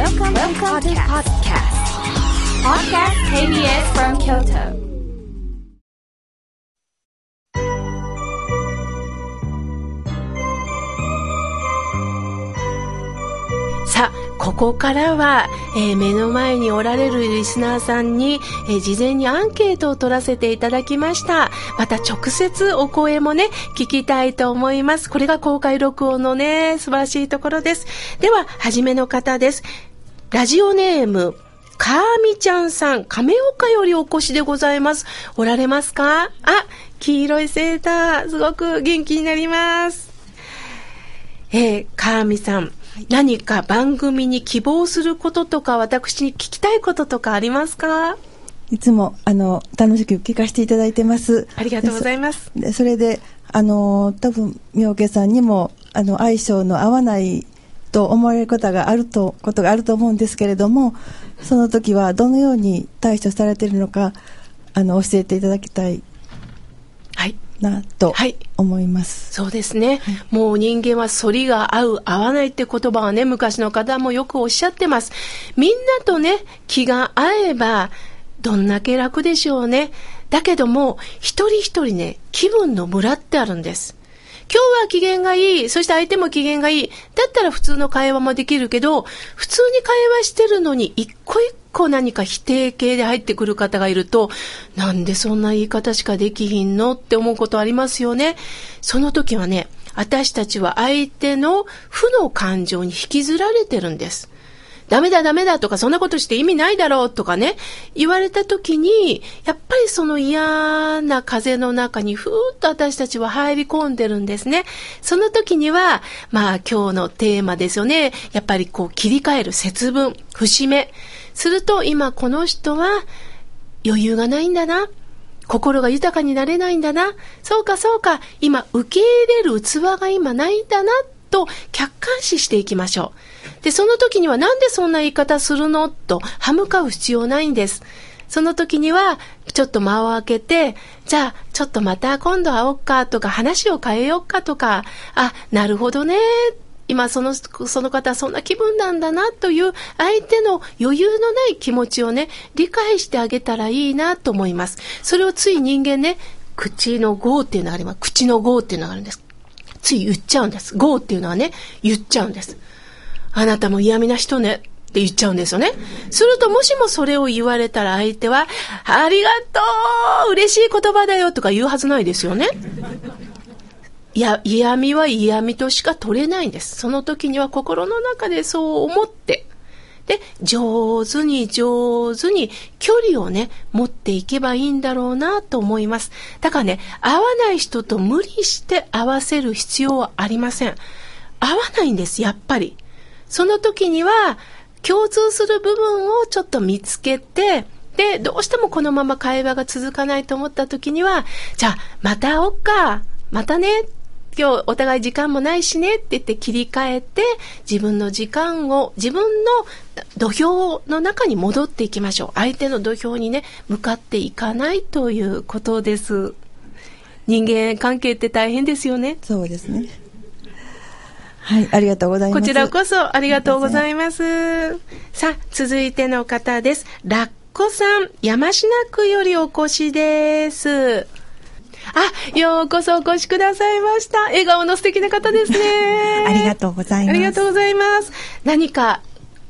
Welcome, Welcome to podcast. Podcast KBS from Kyoto. さあ、ここからは、えー目の前におられるリスナーさんに、えー事前にアンケートを取らせていただきました。また直接お声もね、聞きたいと思います。これが公開録音のね、素晴らしいところです。では、はじめの方です。ラジオネーム、かーみちゃんさん、亀岡よりお越しでございます。おられますか？あ、黄色いセーター、すごく元気になります。えー、かーみさん、何か番組に希望することとか、私に聞きたいこととかありますか？いつも、あの、楽しく聞かせていただいてます。ありがとうございます。でそれで、あの、多分、妙家さんにも、あの、相性の合わないと思われることがあると、ことがあると思うんですけれども、その時はどのように対処されているのか、あの、教えていただきたいはい。な、とはい思います。そうですね。もう人間は反りが合う、合わないって言葉はね、昔の方もよくおっしゃってます。みんなとね、気が合えば、どんだけ楽でしょうね。だけども、一人一人ね、気分のムラってあるんです。今日は機嫌がいい。そして相手も機嫌がいい。だったら普通の会話もできるけど、普通に会話してるのに一個一個何か否定形で入ってくる方がいると、なんでそんな言い方しかできひんのって思うことありますよね。その時はね、私たちは相手の負の感情に引きずられてるんです。ダメだダメだとかそんなことして意味ないだろうとかね、言われた時に、やっぱりその嫌な風の中にふーっと私たちは入り込んでるんですね。その時には、まあ今日のテーマですよね。やっぱりこう切り替える節分、節目。すると今この人は余裕がないんだな。心が豊かになれないんだな。そうかそうか。今受け入れる器が今ないんだな。と客観視していきましょう。で、その時にはなんでそんな言い方するの？と歯向かう必要ないんです。その時には、ちょっと間を空けて、じゃあ、ちょっとまた今度会おうかとか、話を変えようかとか、あ、なるほどね。今その、その方はそんな気分なんだなという相手の余裕のない気持ちをね、理解してあげたらいいなと思います。それをつい人間ね、口の語っていうのがあります。口の語っていうのがあるんです。つい言っちゃうんです。語っていうのはね、言っちゃうんです。あなたも嫌味な人ね。って言っちゃうんですよね。すると、もしもそれを言われたら相手は、ありがとう嬉しい言葉だよとか言うはずないですよね。いや、嫌味は嫌味としか取れないんです。その時には心の中でそう思って、で、上手に上手に距離をね、持っていけばいいんだろうなと思います。だからね、合わない人と無理して合わせる必要はありません。合わないんです、やっぱり。その時には、共通する部分をちょっと見つけて、で、どうしてもこのまま会話が続かないと思った時には、じゃあ、また会おっか。またね。今日お互い時間もないしねって言って切り替えて、自分の時間を、自分の土俵の中に戻っていきましょう。相手の土俵にね、向かっていかないということです。人間関係って大変ですよね。そうですね。はい、ありがとうございます。こちらこそありがとうございます。さあ、続いての方です。ラッコさん、山科区よりお越しです。あ、ようこそお越しくださいました。笑顔の素敵な方ですね。ありがとうございます。ありがとうございます。何か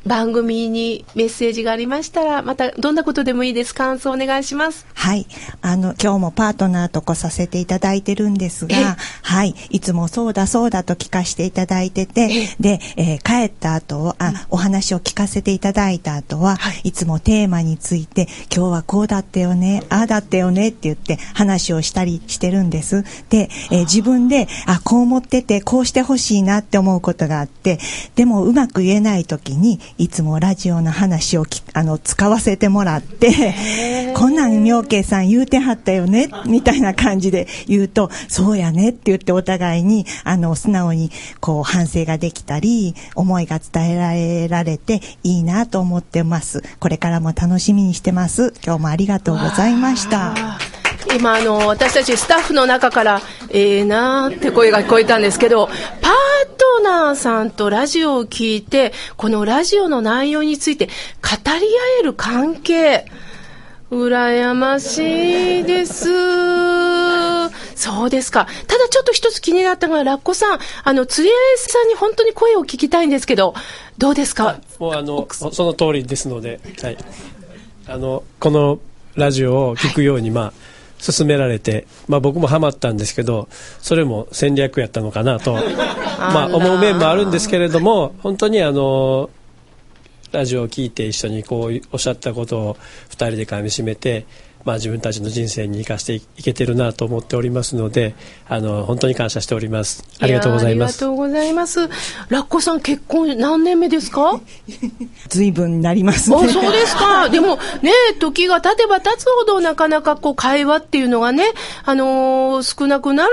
番組にメッセージがありましたら、またどんなことでもいいです。感想お願いします。はい。あの、今日もパートナーと来させていただいてるんですえが、はい。いつもそうだそうだと聞かせていただいてて、で、えー帰った後は、あ、お話を聞かせていただいた後は、はいいつもテーマについて、今日はこうだったよね、ああだったよねって言って話をしたりしてるんです。で、えー自分で、あ、こう思ってて、こうしてほしいなって思うことがあって、でもうまく言えない時に、いつもラジオの話をきあの使わせてもらって、こんなん妙慶さん言うてはったよね、みたいな感じで言うと、そうやねって言ってお互いに、あの、素直にこう反省ができたり、思いが伝えられられていいなと思ってます。これからも楽しみにしてます。今日もありがとうございました。今、あの、私たちスタッフの中から、ええなーって声が聞こえたんですけど、パートオナーさんとラジオを聞いて、このラジオの内容について語り合える関係。羨ましいです。そうですか。ただちょっと一つ気になったのが、ラッコさん、あの、釣り合いさんに本当に声を聞きたいんですけど、どうですか？もうあのその通りですので、はい、あのこのラジオを聞くように、まあ勧められて、まあ、僕もハマったんですけどそれも戦略やったのかなと、まあ、思う面もあるんですけれども本当にあのラジオを聞いて一緒にこうおっしゃったことを2人でかみしめて、まあ、自分たちの人生に生かしていけてるなと思っておりますのであの本当に感謝しておりますありがとうございますやありがとうございます。ラッコさん結婚何年目ですか？随分になりますあ、ね。そうですか。でもね、時が経てば経つほどなかなかこう会話っていうのがね、あのー少なくなる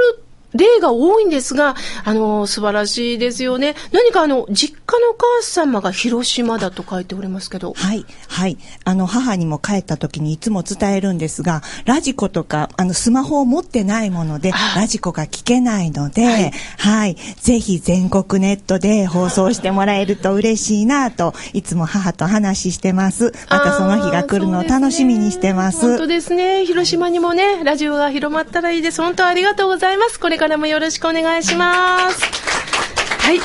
例が多いんですが、あのー素晴らしいですよね。何かあの、実家のお母様が広島だと書いておりますけど。はい、はい。あの、母にも帰った時にいつも伝えるんですが、ラジコとか、あの、スマホを持ってないもので、ラジコが聞けないので、はい、ぜひ全国ネットで放送してもらえると嬉しいなと、いつも母と話してます。またその日が来るのを楽しみにしてます。本当ですね。広島にもね、ラジオが広まったらいいです。本当ありがとうございます。これからもよろしくお願いします。はい。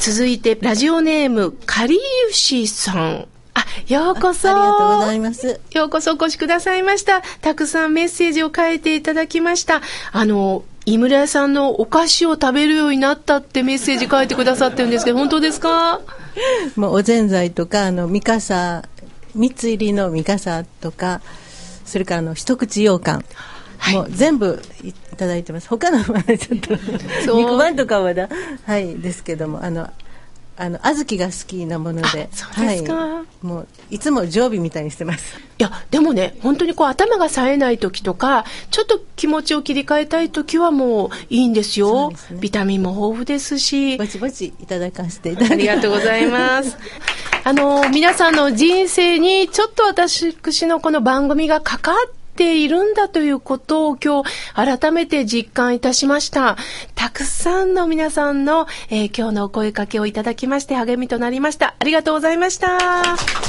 続いて、ラジオネーム、かりゆしさん。あ、ようこそ。ありがとうございます。ようこそお越しくださいました。たくさんメッセージを書いていただきました。あの、井村屋さんのお菓子を食べるようになったってメッセージ書いてくださってるんですけど、本当ですか？もうおぜんざいとか、あの、ミカサ、三つ入りのミカサとか、それからあの、一口羊羹。もう全部いただいてます。他のはちょっと、肉まんとかはまだ、はい、ですけども、あの、あの、小豆が好きなもので、あそうですかはい、もう、いつも常備みたいにしてます。いや、でもね、本当にこう頭が冴えない時とか、ちょっと気持ちを切り替えたい時はもういいんですそよ。ねビタミンも豊富ですし。ぼちぼちいただかせていただきありがとうございます。あの、皆さんの人生にちょっと私のこの番組が関わっているんだということを今日改めて実感いたしました。たくさんの皆さんの、えー今日のお声かけをいただきまして励みとなりました。ありがとうございました。